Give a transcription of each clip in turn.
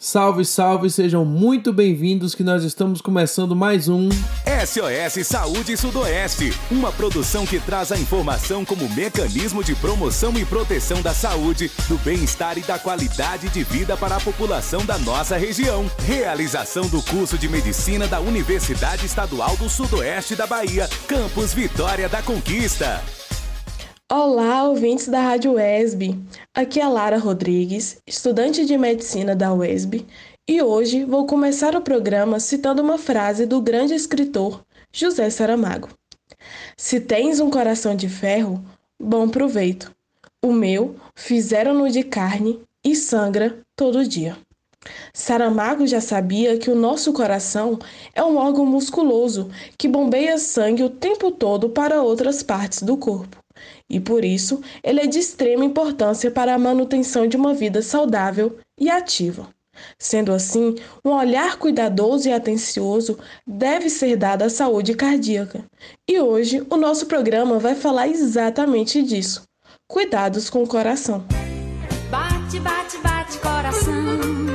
Salve, salve, sejam muito bem-vindos que nós estamos começando mais um SOS Saúde Sudoeste, uma produção que traz a informação como mecanismo de promoção e proteção da saúde, do bem-estar e da qualidade de vida para a população da nossa região. Realização do curso de medicina da Universidade Estadual do Sudoeste da Bahia, Campus Vitória da Conquista. Olá, ouvintes da Rádio UESB. Aqui é Lara Rodrigues, estudante de medicina da UESB, e hoje vou começar o programa citando uma frase do grande escritor José Saramago. Se tens um coração de ferro, bom proveito. O meu fizeram-no de carne e sangra todo dia. Saramago já sabia que o nosso coração é um órgão musculoso que bombeia sangue o tempo todo para outras partes do corpo e por isso ele é de extrema importância para a manutenção de uma vida saudável e ativa. Sendo assim, um olhar cuidadoso e atencioso deve ser dado à saúde cardíaca. E hoje o nosso programa vai falar exatamente disso. Cuidados com o coração. Bate, bate, bate coração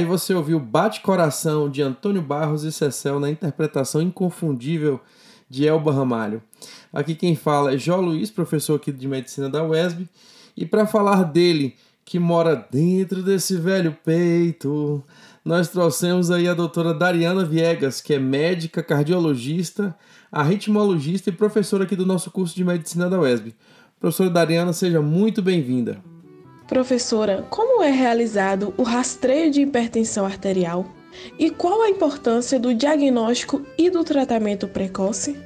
Aí você ouviu Bate Coração de Antônio Barros e Cecel na interpretação inconfundível de Elba Ramalho. Aqui quem fala é Jó Luiz, professor aqui de medicina da UESB, e para falar dele, que mora dentro desse velho peito, nós trouxemos aí a doutora Dariana Viegas, que é médica, cardiologista, arritmologista e professora aqui do nosso curso de medicina da UESB. Professora Dariana, seja muito bem-vinda. Professora, como é realizado o rastreio de hipertensão arterial? E qual a importância do diagnóstico e do tratamento precoce?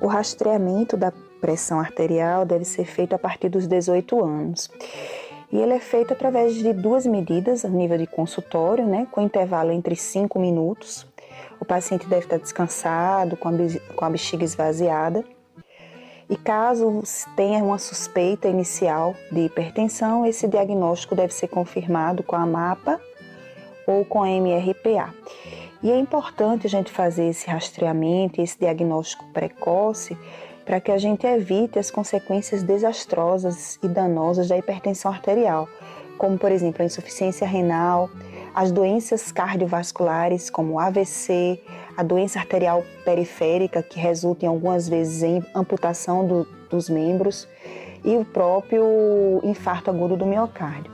O rastreamento da pressão arterial deve ser feito a partir dos 18 anos. E ele é feito através de duas medidas a nível de consultório, né, com intervalo entre 5 minutos. O paciente deve estar descansado, com a, com a bexiga esvaziada. E caso tenha uma suspeita inicial de hipertensão, esse diagnóstico deve ser confirmado com a MAPA ou com a MRPA. E é importante a gente fazer esse rastreamento esse diagnóstico precoce para que a gente evite as consequências desastrosas e danosas da hipertensão arterial, como por exemplo a insuficiência renal, as doenças cardiovasculares como AVC, a doença arterial periférica que resulta em algumas vezes em amputação do- dos membros e o próprio infarto agudo do miocárdio.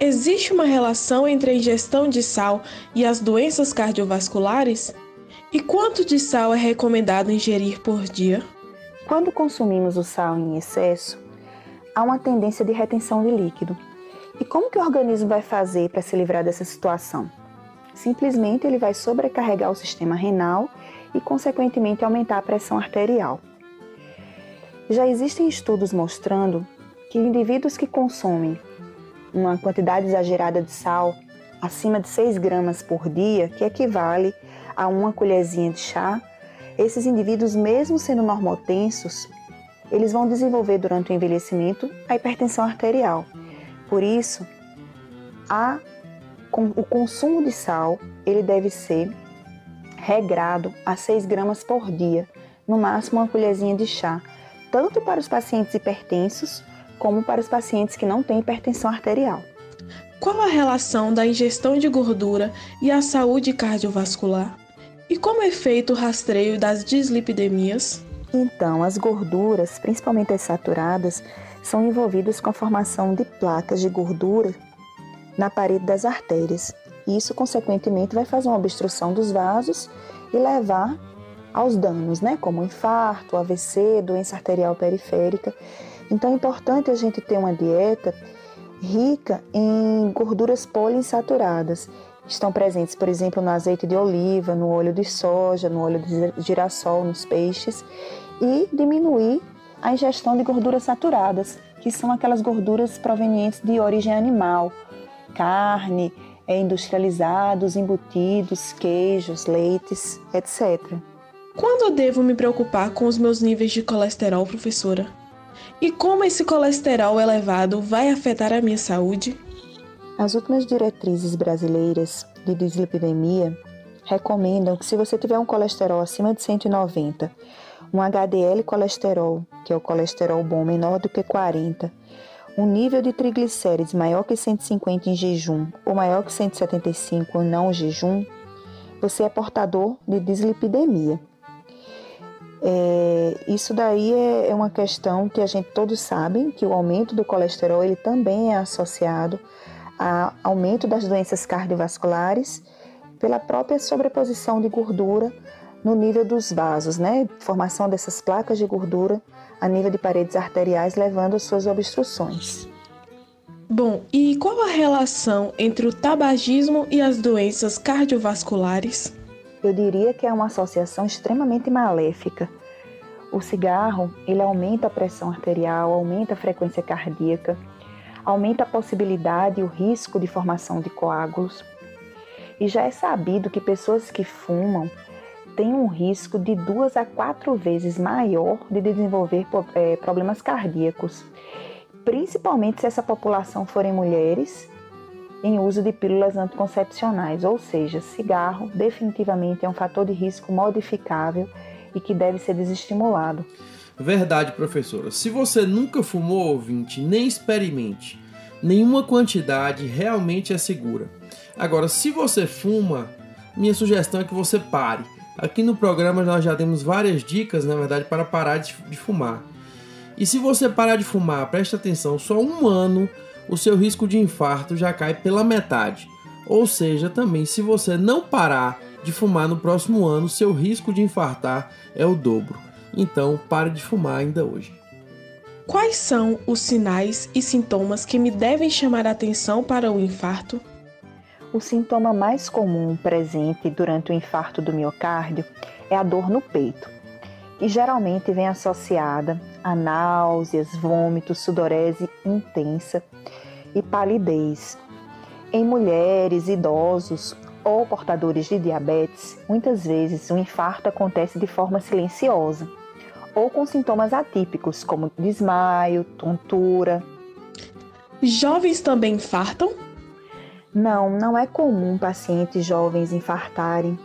Existe uma relação entre a ingestão de sal e as doenças cardiovasculares? E quanto de sal é recomendado ingerir por dia? Quando consumimos o sal em excesso, há uma tendência de retenção de líquido. E como que o organismo vai fazer para se livrar dessa situação? Simplesmente ele vai sobrecarregar o sistema renal e, consequentemente, aumentar a pressão arterial. Já existem estudos mostrando que indivíduos que consomem uma quantidade exagerada de sal, acima de 6 gramas por dia, que equivale a uma colherzinha de chá, esses indivíduos, mesmo sendo normotensos, eles vão desenvolver durante o envelhecimento a hipertensão arterial. Por isso, a, o consumo de sal ele deve ser regrado a 6 gramas por dia, no máximo uma colherzinha de chá, tanto para os pacientes hipertensos como para os pacientes que não têm hipertensão arterial. Qual a relação da ingestão de gordura e a saúde cardiovascular? E como é feito o rastreio das dislipidemias? Então, as gorduras, principalmente as saturadas, são envolvidas com a formação de placas de gordura na parede das artérias. Isso, consequentemente, vai fazer uma obstrução dos vasos e levar aos danos, né, como infarto, AVC, doença arterial periférica. Então, é importante a gente ter uma dieta rica em gorduras poliinsaturadas. Estão presentes, por exemplo, no azeite de oliva, no óleo de soja, no óleo de girassol, nos peixes e diminuir a ingestão de gorduras saturadas, que são aquelas gorduras provenientes de origem animal, carne, é, industrializados, embutidos, queijos, leites, etc. Quando devo me preocupar com os meus níveis de colesterol, professora? E como esse colesterol elevado vai afetar a minha saúde? As últimas diretrizes brasileiras de dislipidemia recomendam que se você tiver um colesterol acima de 190 um HDL colesterol, que é o colesterol bom menor do que 40, um nível de triglicérides maior que 150 em jejum ou maior que 175 em não jejum, você é portador de dislipidemia. É, isso daí é, é uma questão que a gente todos sabem que o aumento do colesterol ele também é associado a aumento das doenças cardiovasculares pela própria sobreposição de gordura no nível dos vasos, né? Formação dessas placas de gordura a nível de paredes arteriais, levando às suas obstruções. Bom, e qual a relação entre o tabagismo e as doenças cardiovasculares? Eu diria que é uma associação extremamente maléfica. O cigarro, ele aumenta a pressão arterial, aumenta a frequência cardíaca, aumenta a possibilidade e o risco de formação de coágulos. E já é sabido que pessoas que fumam tem um risco de duas a quatro vezes maior de desenvolver é, problemas cardíacos, principalmente se essa população forem mulheres em uso de pílulas anticoncepcionais, ou seja, cigarro definitivamente é um fator de risco modificável e que deve ser desestimulado. Verdade, professora. Se você nunca fumou, ouvinte, nem experimente. Nenhuma quantidade realmente é segura. Agora, se você fuma, minha sugestão é que você pare Aqui no programa nós já temos várias dicas, na verdade, para parar de, de fumar. E se você parar de fumar, preste atenção, só um ano o seu risco de infarto já cai pela metade. Ou seja, também se você não parar de fumar no próximo ano, seu risco de infartar é o dobro. Então, pare de fumar ainda hoje. Quais são os sinais e sintomas que me devem chamar a atenção para o infarto? O sintoma mais comum presente durante o infarto do miocárdio é a dor no peito, que geralmente vem associada a náuseas, vômitos, sudorese intensa e palidez. Em mulheres, idosos ou portadores de diabetes, muitas vezes o infarto acontece de forma silenciosa ou com sintomas atípicos, como desmaio, tontura. Jovens também infartam? Não, não é comum pacientes jovens infartarem.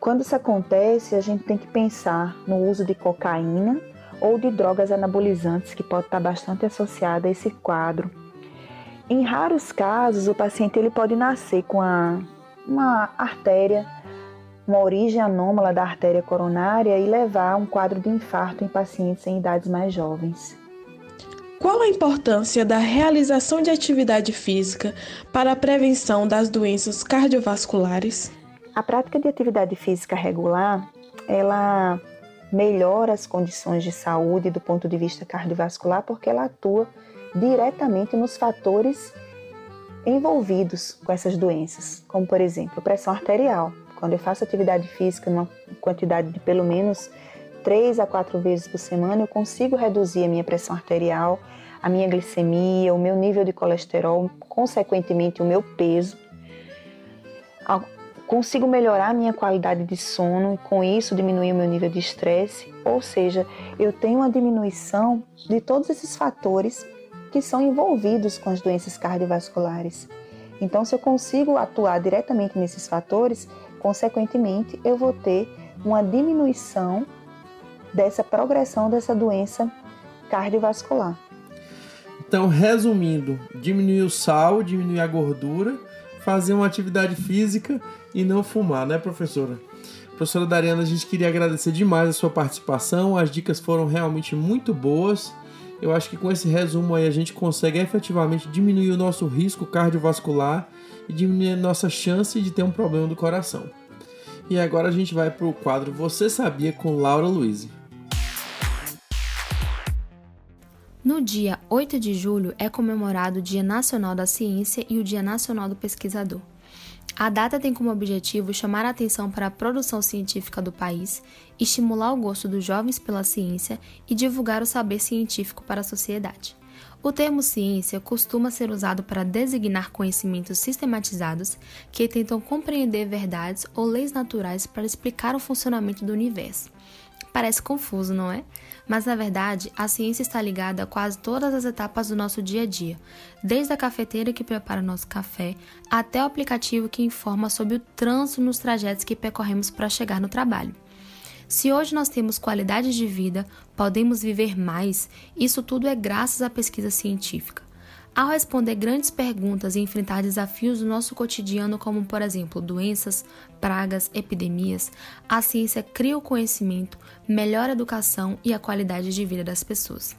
Quando isso acontece, a gente tem que pensar no uso de cocaína ou de drogas anabolizantes, que pode estar bastante associada a esse quadro. Em raros casos, o paciente ele pode nascer com a, uma artéria, uma origem anômala da artéria coronária e levar a um quadro de infarto em pacientes em idades mais jovens. Qual a importância da realização de atividade física para a prevenção das doenças cardiovasculares? A prática de atividade física regular, ela melhora as condições de saúde do ponto de vista cardiovascular porque ela atua diretamente nos fatores envolvidos com essas doenças, como por exemplo, pressão arterial. Quando eu faço atividade física numa quantidade de pelo menos três a quatro vezes por semana, eu consigo reduzir a minha pressão arterial, a minha glicemia, o meu nível de colesterol, consequentemente o meu peso. Consigo melhorar a minha qualidade de sono e com isso diminuir o meu nível de estresse, ou seja, eu tenho uma diminuição de todos esses fatores que são envolvidos com as doenças cardiovasculares. Então, se eu consigo atuar diretamente nesses fatores, consequentemente, eu vou ter uma diminuição dessa progressão dessa doença cardiovascular. Então, resumindo, diminuir o sal, diminuir a gordura, fazer uma atividade física e não fumar, né, professora? Professora Dariana, a gente queria agradecer demais a sua participação. As dicas foram realmente muito boas. Eu acho que com esse resumo aí a gente consegue efetivamente diminuir o nosso risco cardiovascular e diminuir a nossa chance de ter um problema do coração. E agora a gente vai para o quadro Você Sabia com Laura Luiz. No dia 8 de julho é comemorado o Dia Nacional da Ciência e o Dia Nacional do Pesquisador. A data tem como objetivo chamar a atenção para a produção científica do país, estimular o gosto dos jovens pela ciência e divulgar o saber científico para a sociedade. O termo ciência costuma ser usado para designar conhecimentos sistematizados que tentam compreender verdades ou leis naturais para explicar o funcionamento do universo. Parece confuso, não é? Mas na verdade, a ciência está ligada a quase todas as etapas do nosso dia a dia, desde a cafeteira que prepara nosso café até o aplicativo que informa sobre o trânsito nos trajetos que percorremos para chegar no trabalho. Se hoje nós temos qualidade de vida, podemos viver mais, isso tudo é graças à pesquisa científica. Ao responder grandes perguntas e enfrentar desafios do nosso cotidiano, como por exemplo doenças, pragas, epidemias, a ciência cria o conhecimento, melhora a educação e a qualidade de vida das pessoas.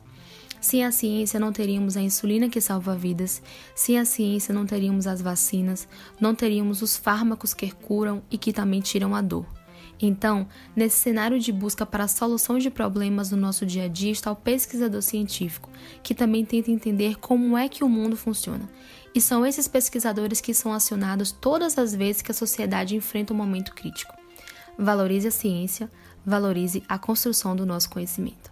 Sem a ciência, não teríamos a insulina que salva vidas, sem a ciência, não teríamos as vacinas, não teríamos os fármacos que curam e que também tiram a dor. Então, nesse cenário de busca para a solução de problemas no nosso dia a dia está o pesquisador científico, que também tenta entender como é que o mundo funciona. E são esses pesquisadores que são acionados todas as vezes que a sociedade enfrenta um momento crítico. Valorize a ciência, valorize a construção do nosso conhecimento.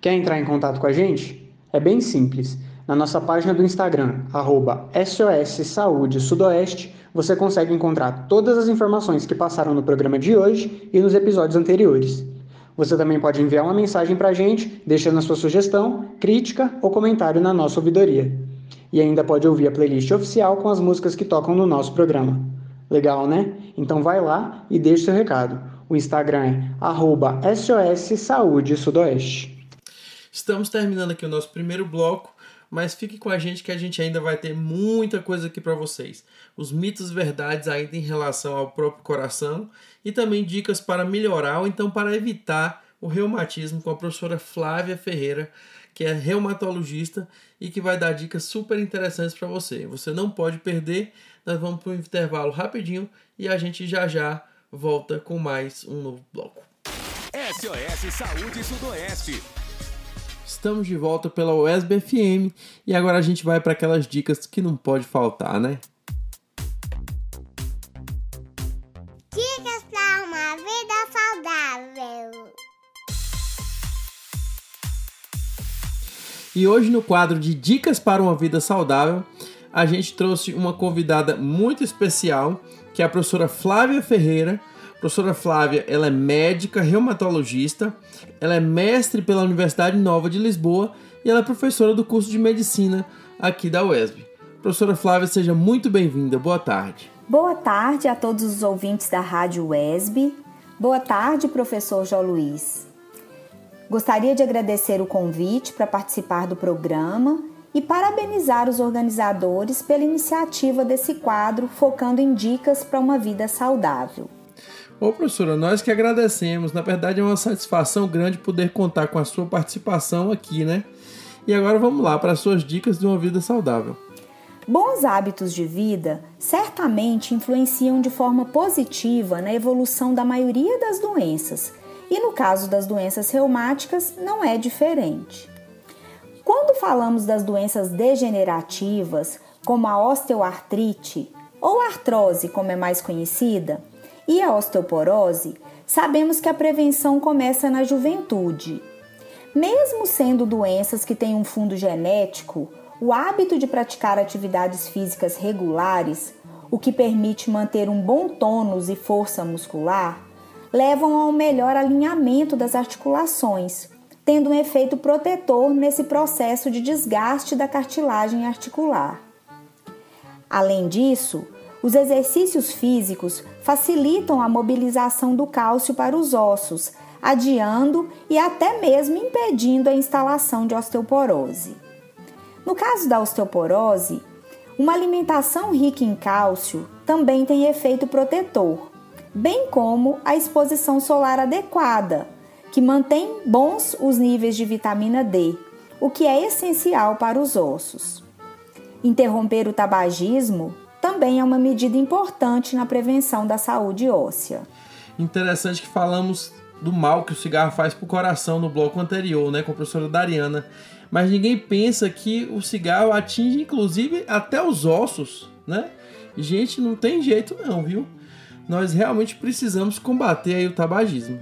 Quer entrar em contato com a gente? É bem simples. Na nossa página do Instagram, arroba SOS Saúde Sudoeste, você consegue encontrar todas as informações que passaram no programa de hoje e nos episódios anteriores. Você também pode enviar uma mensagem para a gente, deixando a sua sugestão, crítica ou comentário na nossa ouvidoria. E ainda pode ouvir a playlist oficial com as músicas que tocam no nosso programa. Legal, né? Então vai lá e deixe seu recado. O Instagram é Sudoeste. Estamos terminando aqui o nosso primeiro bloco mas fique com a gente que a gente ainda vai ter muita coisa aqui para vocês. Os mitos verdades ainda em relação ao próprio coração e também dicas para melhorar ou então para evitar o reumatismo com a professora Flávia Ferreira, que é reumatologista e que vai dar dicas super interessantes para você. Você não pode perder. Nós vamos para um intervalo rapidinho e a gente já já volta com mais um novo bloco. SOS Saúde Sudoeste Estamos de volta pela USB FM e agora a gente vai para aquelas dicas que não pode faltar, né? Dicas para uma vida saudável. E hoje no quadro de Dicas para uma vida saudável, a gente trouxe uma convidada muito especial, que é a professora Flávia Ferreira professora Flávia, ela é médica, reumatologista, ela é mestre pela Universidade Nova de Lisboa e ela é professora do curso de medicina aqui da UESB. Professora Flávia, seja muito bem-vinda. Boa tarde. Boa tarde a todos os ouvintes da Rádio UESB. Boa tarde, professor João Luiz. Gostaria de agradecer o convite para participar do programa e parabenizar os organizadores pela iniciativa desse quadro focando em dicas para uma vida saudável. Ô professora, nós que agradecemos. Na verdade é uma satisfação grande poder contar com a sua participação aqui, né? E agora vamos lá para as suas dicas de uma vida saudável. Bons hábitos de vida certamente influenciam de forma positiva na evolução da maioria das doenças, e no caso das doenças reumáticas não é diferente. Quando falamos das doenças degenerativas, como a osteoartrite ou artrose, como é mais conhecida, e a osteoporose, sabemos que a prevenção começa na juventude. Mesmo sendo doenças que têm um fundo genético, o hábito de praticar atividades físicas regulares, o que permite manter um bom tônus e força muscular, levam ao melhor alinhamento das articulações, tendo um efeito protetor nesse processo de desgaste da cartilagem articular. Além disso, os exercícios físicos facilitam a mobilização do cálcio para os ossos, adiando e até mesmo impedindo a instalação de osteoporose. No caso da osteoporose, uma alimentação rica em cálcio também tem efeito protetor, bem como a exposição solar adequada, que mantém bons os níveis de vitamina D, o que é essencial para os ossos. Interromper o tabagismo também é uma medida importante na prevenção da saúde óssea. Interessante que falamos do mal que o cigarro faz para o coração no bloco anterior, né, com a professora Dariana. Mas ninguém pensa que o cigarro atinge inclusive até os ossos, né? Gente, não tem jeito não, viu? Nós realmente precisamos combater aí o tabagismo.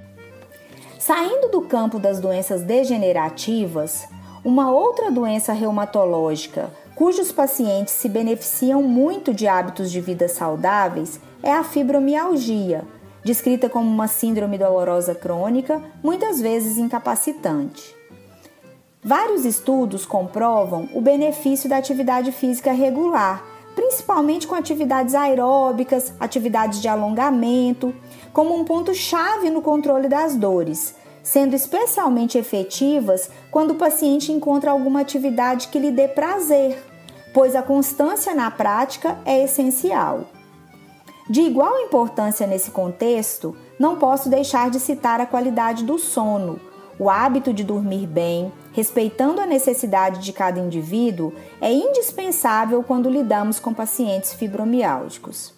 Saindo do campo das doenças degenerativas, uma outra doença reumatológica cujos pacientes se beneficiam muito de hábitos de vida saudáveis é a fibromialgia, descrita como uma síndrome dolorosa crônica, muitas vezes incapacitante. Vários estudos comprovam o benefício da atividade física regular, principalmente com atividades aeróbicas, atividades de alongamento, como um ponto-chave no controle das dores, sendo especialmente efetivas quando o paciente encontra alguma atividade que lhe dê prazer, pois a constância na prática é essencial. De igual importância nesse contexto, não posso deixar de citar a qualidade do sono. O hábito de dormir bem, respeitando a necessidade de cada indivíduo, é indispensável quando lidamos com pacientes fibromiálgicos.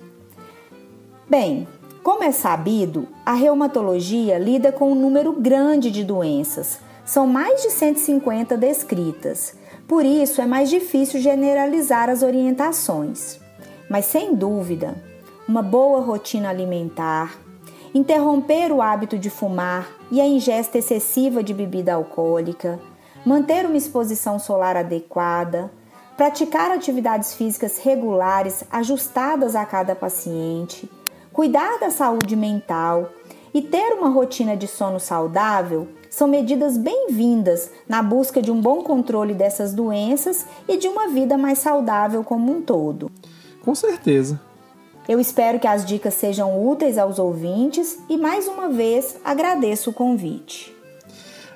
Bem, como é sabido, a reumatologia lida com um número grande de doenças, são mais de 150 descritas. Por isso é mais difícil generalizar as orientações. Mas sem dúvida, uma boa rotina alimentar, interromper o hábito de fumar e a ingesta excessiva de bebida alcoólica, manter uma exposição solar adequada, praticar atividades físicas regulares ajustadas a cada paciente, cuidar da saúde mental e ter uma rotina de sono saudável são medidas bem-vindas na busca de um bom controle dessas doenças e de uma vida mais saudável como um todo. Com certeza. Eu espero que as dicas sejam úteis aos ouvintes e mais uma vez agradeço o convite.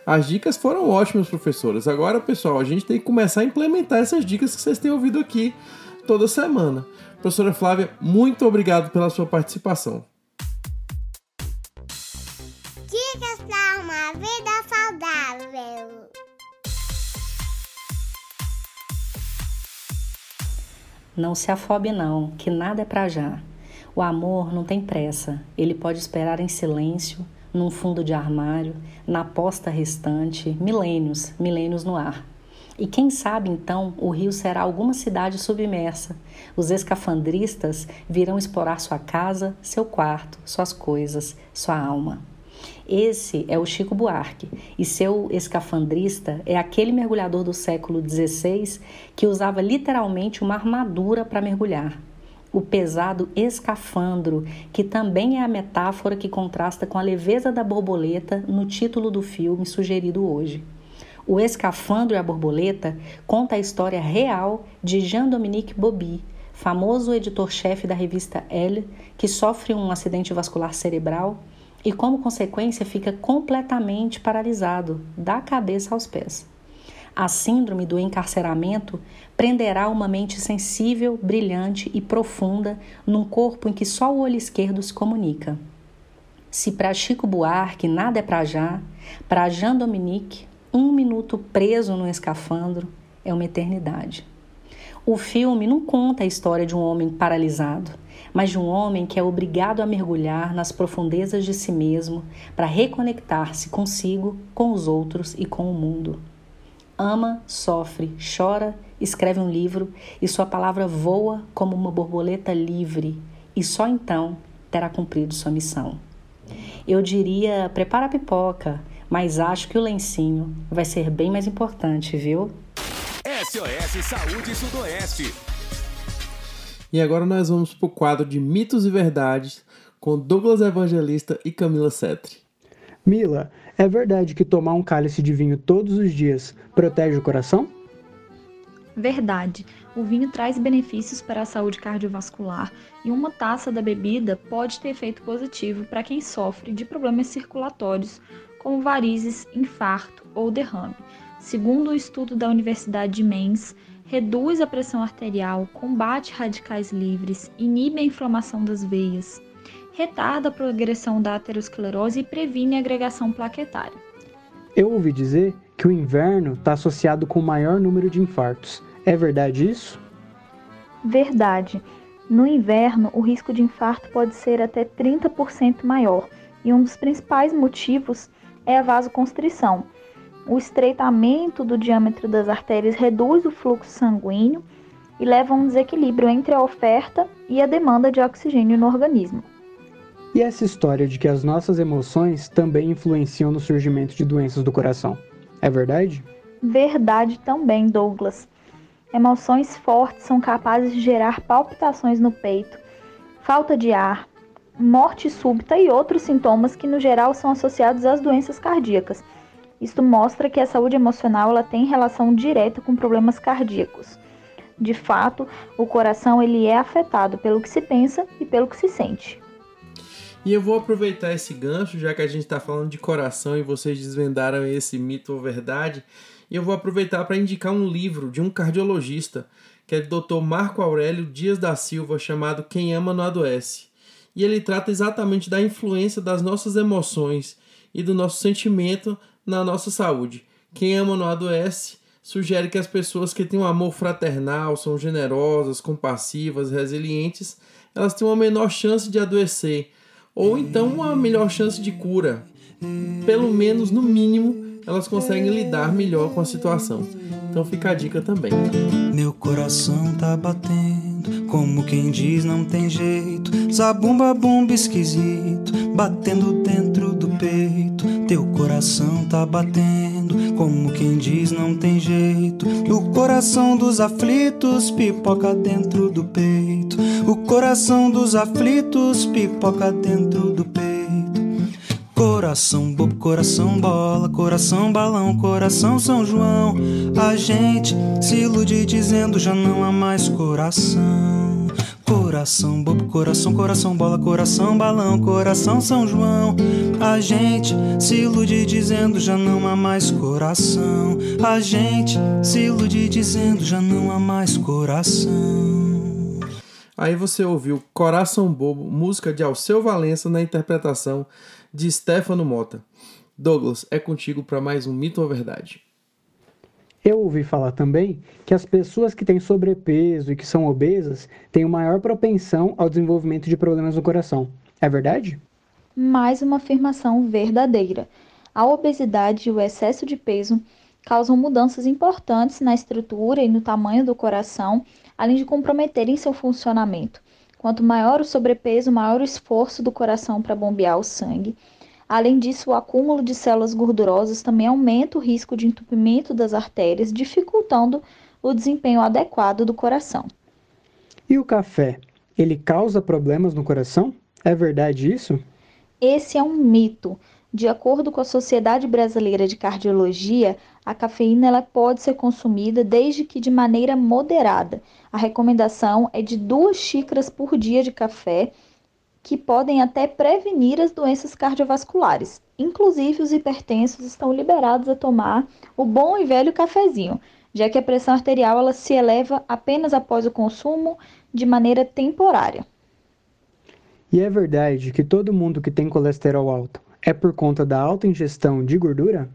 As dicas foram ótimas, professoras. Agora, pessoal, a gente tem que começar a implementar essas dicas que vocês têm ouvido aqui toda semana. Professora Flávia, muito obrigado pela sua participação. Dicas para uma vida saudável. Não se afobe não, que nada é para já. O amor não tem pressa, ele pode esperar em silêncio, num fundo de armário, na posta restante, milênios, milênios no ar. E quem sabe então o rio será alguma cidade submersa. Os escafandristas virão explorar sua casa, seu quarto, suas coisas, sua alma. Esse é o Chico Buarque, e seu escafandrista é aquele mergulhador do século XVI que usava literalmente uma armadura para mergulhar. O pesado escafandro, que também é a metáfora que contrasta com a leveza da borboleta no título do filme sugerido hoje. O Escafandro e a Borboleta conta a história real de Jean-Dominique Bobby, famoso editor-chefe da revista Elle, que sofre um acidente vascular cerebral e, como consequência, fica completamente paralisado, da cabeça aos pés. A síndrome do encarceramento prenderá uma mente sensível, brilhante e profunda num corpo em que só o olho esquerdo se comunica. Se para Chico Buarque nada é para já, para Jean Dominique um minuto preso no escafandro é uma eternidade. O filme não conta a história de um homem paralisado, mas de um homem que é obrigado a mergulhar nas profundezas de si mesmo para reconectar-se consigo, com os outros e com o mundo. Ama, sofre, chora, escreve um livro e sua palavra voa como uma borboleta livre, e só então terá cumprido sua missão. Eu diria: prepara a pipoca, mas acho que o lencinho vai ser bem mais importante, viu? SOS Saúde Sudoeste. E agora nós vamos para o quadro de mitos e verdades com Douglas Evangelista e Camila Setri. Mila, é verdade que tomar um cálice de vinho todos os dias protege o coração? Verdade. O vinho traz benefícios para a saúde cardiovascular e uma taça da bebida pode ter efeito positivo para quem sofre de problemas circulatórios, como varizes, infarto ou derrame. Segundo o um estudo da Universidade de Mainz, reduz a pressão arterial, combate radicais livres, inibe a inflamação das veias, retarda a progressão da aterosclerose e previne a agregação plaquetária. Eu ouvi dizer que o inverno está associado com o maior número de infartos. É verdade isso? Verdade. No inverno, o risco de infarto pode ser até 30% maior, e um dos principais motivos é a vasoconstrição. O estreitamento do diâmetro das artérias reduz o fluxo sanguíneo e leva a um desequilíbrio entre a oferta e a demanda de oxigênio no organismo. E essa história de que as nossas emoções também influenciam no surgimento de doenças do coração? É verdade? Verdade também, Douglas. Emoções fortes são capazes de gerar palpitações no peito, falta de ar, morte súbita e outros sintomas que no geral são associados às doenças cardíacas. Isto mostra que a saúde emocional ela tem relação direta com problemas cardíacos. De fato, o coração ele é afetado pelo que se pensa e pelo que se sente. E eu vou aproveitar esse gancho, já que a gente está falando de coração e vocês desvendaram esse mito ou verdade, e eu vou aproveitar para indicar um livro de um cardiologista, que é o Dr. Marco Aurélio Dias da Silva, chamado Quem Ama Não Adoece. E ele trata exatamente da influência das nossas emoções e do nosso sentimento na nossa saúde. Quem ama não adoece sugere que as pessoas que têm um amor fraternal, são generosas, compassivas, resilientes, elas têm uma menor chance de adoecer, ou então uma melhor chance de cura. Pelo menos, no mínimo, elas conseguem lidar melhor com a situação. Então fica a dica também. Meu coração tá batendo, como quem diz não tem jeito. Zabumba bumba esquisito, batendo dentro do peito. Teu coração tá batendo, como quem diz não tem jeito. O coração dos aflitos pipoca dentro do peito. O coração dos aflitos pipoca dentro do peito. Coração bobo, coração bola, coração balão, coração São João. A gente se ilude dizendo já não há mais coração. Coração bobo, coração, coração bola, coração balão, coração São João. A gente se ilude dizendo já não há mais coração. A gente se ilude dizendo já não há mais coração. Aí você ouviu Coração Bobo, música de Alceu Valença na interpretação de Stefano Mota. Douglas, é contigo para mais um mito ou verdade. Eu ouvi falar também que as pessoas que têm sobrepeso e que são obesas têm maior propensão ao desenvolvimento de problemas no coração. É verdade? Mais uma afirmação verdadeira. A obesidade e o excesso de peso causam mudanças importantes na estrutura e no tamanho do coração, além de comprometerem seu funcionamento. Quanto maior o sobrepeso, maior o esforço do coração para bombear o sangue. Além disso, o acúmulo de células gordurosas também aumenta o risco de entupimento das artérias, dificultando o desempenho adequado do coração. E o café? Ele causa problemas no coração? É verdade isso? Esse é um mito. De acordo com a Sociedade Brasileira de Cardiologia, a cafeína ela pode ser consumida desde que de maneira moderada. A recomendação é de duas xícaras por dia de café, que podem até prevenir as doenças cardiovasculares. Inclusive, os hipertensos estão liberados a tomar o bom e velho cafezinho, já que a pressão arterial ela se eleva apenas após o consumo de maneira temporária. E é verdade que todo mundo que tem colesterol alto é por conta da alta ingestão de gordura?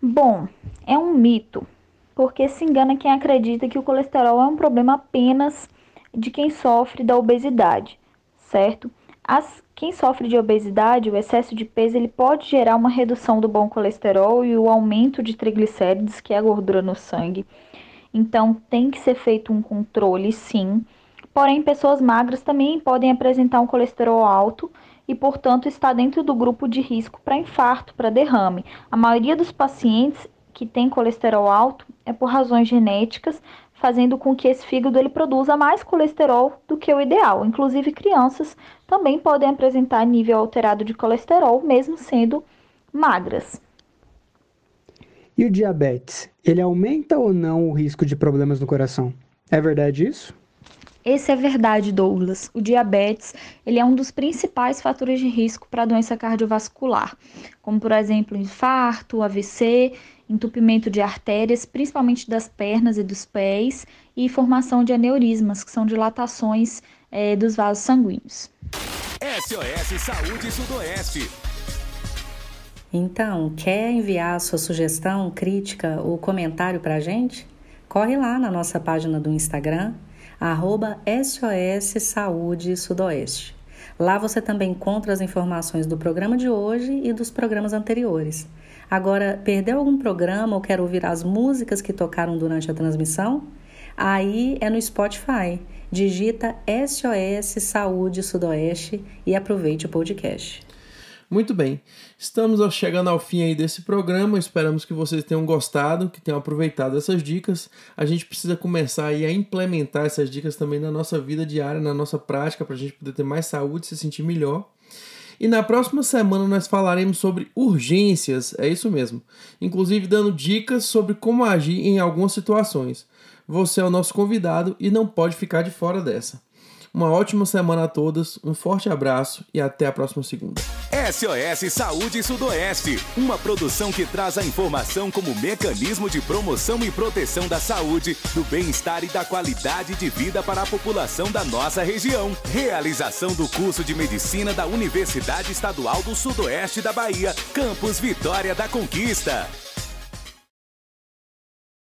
Bom, é um mito, porque se engana quem acredita que o colesterol é um problema apenas de quem sofre da obesidade, certo? As, quem sofre de obesidade, o excesso de peso, ele pode gerar uma redução do bom colesterol e o aumento de triglicérides, que é a gordura no sangue. Então, tem que ser feito um controle, sim. Porém, pessoas magras também podem apresentar um colesterol alto e, portanto, está dentro do grupo de risco para infarto, para derrame. A maioria dos pacientes que tem colesterol alto é por razões genéticas, fazendo com que esse fígado ele produza mais colesterol do que o ideal. Inclusive, crianças também podem apresentar nível alterado de colesterol, mesmo sendo magras. E o diabetes? Ele aumenta ou não o risco de problemas no coração? É verdade isso? Esse é verdade, Douglas. O diabetes ele é um dos principais fatores de risco para a doença cardiovascular, como por exemplo infarto, AVC, entupimento de artérias, principalmente das pernas e dos pés, e formação de aneurismas, que são dilatações é, dos vasos sanguíneos. SOS Saúde Sudoeste. Então, quer enviar a sua sugestão, crítica ou comentário para a gente? Corre lá na nossa página do Instagram, arroba SOS Saúde Sudoeste. Lá você também encontra as informações do programa de hoje e dos programas anteriores. Agora, perdeu algum programa ou quer ouvir as músicas que tocaram durante a transmissão? Aí é no Spotify. Digita SOS Saúde Sudoeste e aproveite o podcast. Muito bem, estamos chegando ao fim aí desse programa. Esperamos que vocês tenham gostado, que tenham aproveitado essas dicas. A gente precisa começar aí a implementar essas dicas também na nossa vida diária, na nossa prática, para a gente poder ter mais saúde, se sentir melhor. E na próxima semana nós falaremos sobre urgências, é isso mesmo, inclusive dando dicas sobre como agir em algumas situações. Você é o nosso convidado e não pode ficar de fora dessa. Uma ótima semana a todos, um forte abraço e até a próxima segunda. SOS Saúde Sudoeste, uma produção que traz a informação como mecanismo de promoção e proteção da saúde, do bem-estar e da qualidade de vida para a população da nossa região. Realização do curso de medicina da Universidade Estadual do Sudoeste da Bahia, Campus Vitória da Conquista.